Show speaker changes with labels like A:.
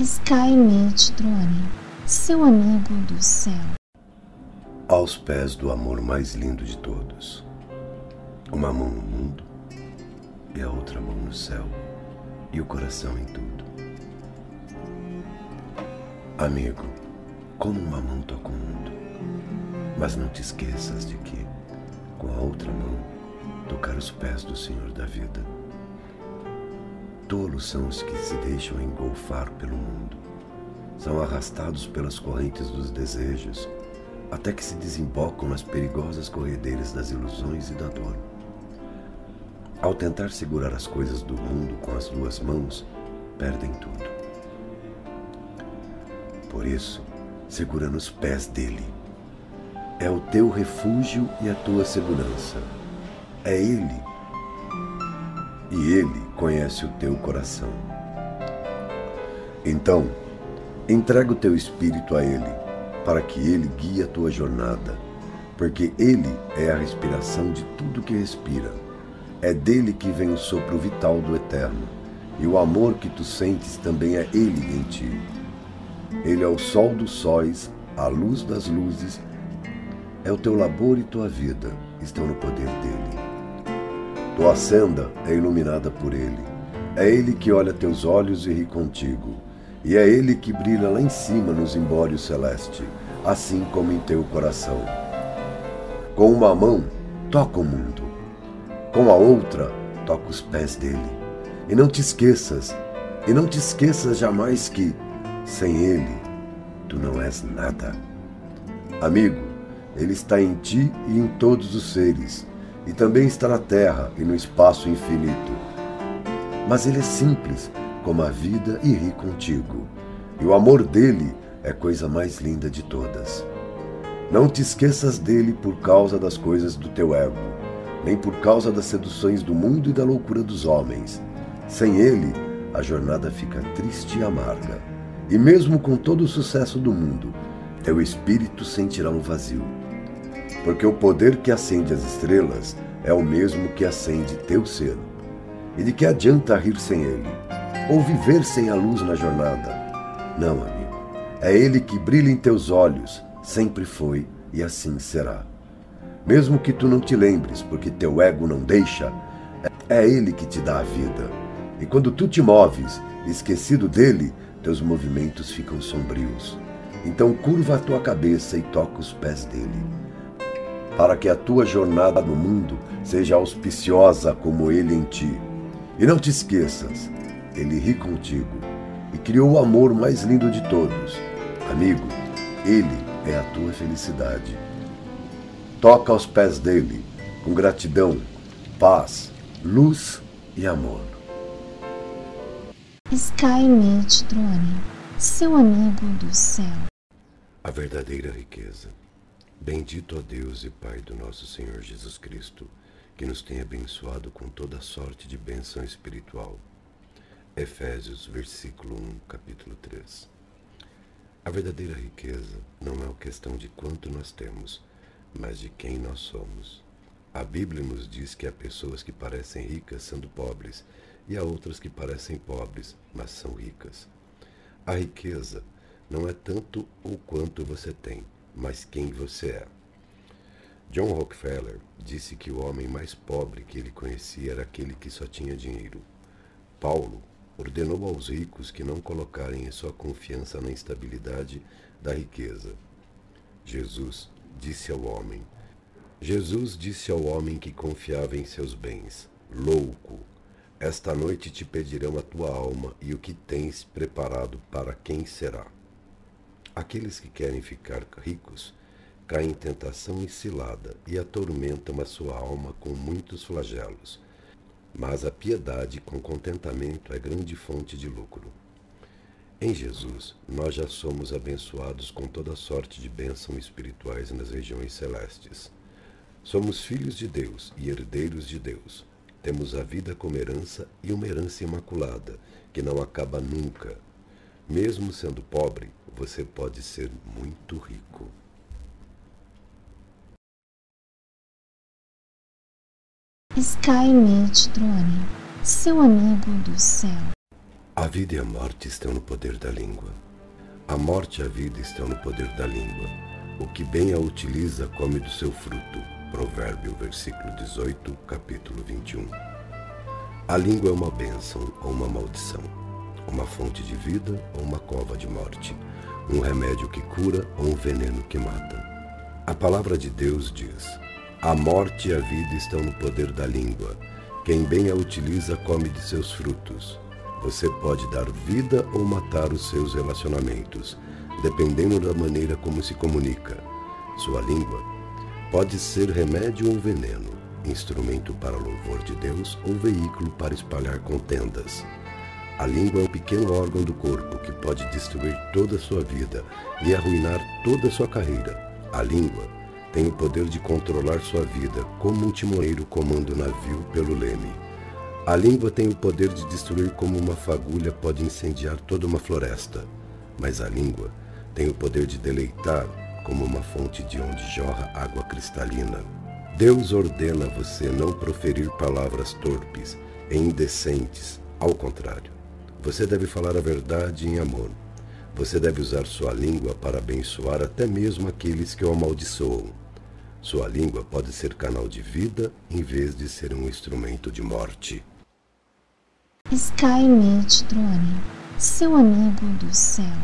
A: Skynet Drone, seu amigo do céu.
B: Aos pés do amor mais lindo de todos. Uma mão no mundo e a outra mão no céu, e o coração em tudo. Amigo, como uma mão toca o mundo, mas não te esqueças de que, com a outra mão, tocar os pés do Senhor da vida Tolos são os que se deixam engolfar pelo mundo. São arrastados pelas correntes dos desejos, até que se desembocam nas perigosas corredeiras das ilusões e da dor. Ao tentar segurar as coisas do mundo com as duas mãos, perdem tudo. Por isso, segura nos pés dele. É o teu refúgio e a tua segurança. É ele e Ele conhece o teu coração. Então, entrega o teu espírito a Ele, para que Ele guie a tua jornada, porque Ele é a respiração de tudo que respira. É dele que vem o sopro vital do eterno, e o amor que tu sentes também é Ele em ti. Ele é o sol dos sóis, a luz das luzes, é o teu labor e tua vida, estão no poder dele. Tua senda é iluminada por Ele. É Ele que olha teus olhos e ri contigo. E é Ele que brilha lá em cima nos embórios celeste, assim como em teu coração. Com uma mão, toca o mundo. Com a outra, toca os pés dele. E não te esqueças, e não te esqueças jamais que, sem Ele, tu não és nada. Amigo, Ele está em ti e em todos os seres e também está na terra e no espaço infinito. Mas ele é simples, como a vida, e ri contigo. E o amor dele é coisa mais linda de todas. Não te esqueças dele por causa das coisas do teu ego, nem por causa das seduções do mundo e da loucura dos homens. Sem ele, a jornada fica triste e amarga. E mesmo com todo o sucesso do mundo, teu espírito sentirá um vazio porque o poder que acende as estrelas é o mesmo que acende teu ser. E de que adianta rir sem ele? Ou viver sem a luz na jornada? Não, amigo. É ele que brilha em teus olhos, sempre foi e assim será. Mesmo que tu não te lembres, porque teu ego não deixa, é ele que te dá a vida. E quando tu te moves, esquecido dele, teus movimentos ficam sombrios. Então curva a tua cabeça e toca os pés dele para que a tua jornada no mundo seja auspiciosa como ele em ti. E não te esqueças, ele ri contigo e criou o amor mais lindo de todos. Amigo, ele é a tua felicidade. Toca aos pés dele com gratidão, paz, luz e amor.
A: Skynet Drone, seu amigo do céu.
B: A verdadeira riqueza Bendito a Deus e Pai do nosso Senhor Jesus Cristo, que nos tem abençoado com toda sorte de bênção espiritual. Efésios, versículo 1, capítulo 3. A verdadeira riqueza não é uma questão de quanto nós temos, mas de quem nós somos. A Bíblia nos diz que há pessoas que parecem ricas sendo pobres e há outras que parecem pobres, mas são ricas. A riqueza não é tanto o quanto você tem, mas quem você é. John Rockefeller disse que o homem mais pobre que ele conhecia era aquele que só tinha dinheiro. Paulo ordenou aos ricos que não colocarem sua confiança na instabilidade da riqueza. Jesus disse ao homem: Jesus disse ao homem que confiava em seus bens: Louco, esta noite te pedirão a tua alma e o que tens preparado para quem será. Aqueles que querem ficar ricos caem em tentação e cilada e atormentam a sua alma com muitos flagelos. Mas a piedade com contentamento é grande fonte de lucro. Em Jesus, nós já somos abençoados com toda sorte de bênçãos espirituais nas regiões celestes. Somos filhos de Deus e herdeiros de Deus. Temos a vida como herança e uma herança imaculada, que não acaba nunca. Mesmo sendo pobre, você pode ser muito rico.
A: Skynet Drone, seu amigo do céu.
B: A vida e a morte estão no poder da língua. A morte e a vida estão no poder da língua. O que bem a utiliza come do seu fruto. Provérbio, versículo 18, capítulo 21. A língua é uma bênção ou uma maldição, uma fonte de vida ou uma cova de morte, um remédio que cura ou um veneno que mata. A palavra de Deus diz: A morte e a vida estão no poder da língua. Quem bem a utiliza come de seus frutos. Você pode dar vida ou matar os seus relacionamentos, dependendo da maneira como se comunica. Sua língua pode ser remédio ou veneno, instrumento para louvor de Deus ou veículo para espalhar contendas. A língua é um pequeno órgão do corpo que pode destruir toda a sua vida e arruinar toda a sua carreira. A língua tem o poder de controlar sua vida como um timoneiro comanda o navio pelo leme. A língua tem o poder de destruir como uma fagulha pode incendiar toda uma floresta, mas a língua tem o poder de deleitar como uma fonte de onde jorra água cristalina. Deus ordena você não proferir palavras torpes e indecentes, ao contrário. Você deve falar a verdade em amor. Você deve usar sua língua para abençoar até mesmo aqueles que o amaldiçoam. Sua língua pode ser canal de vida em vez de ser um instrumento de morte.
A: Skynet Drone, seu amigo do céu.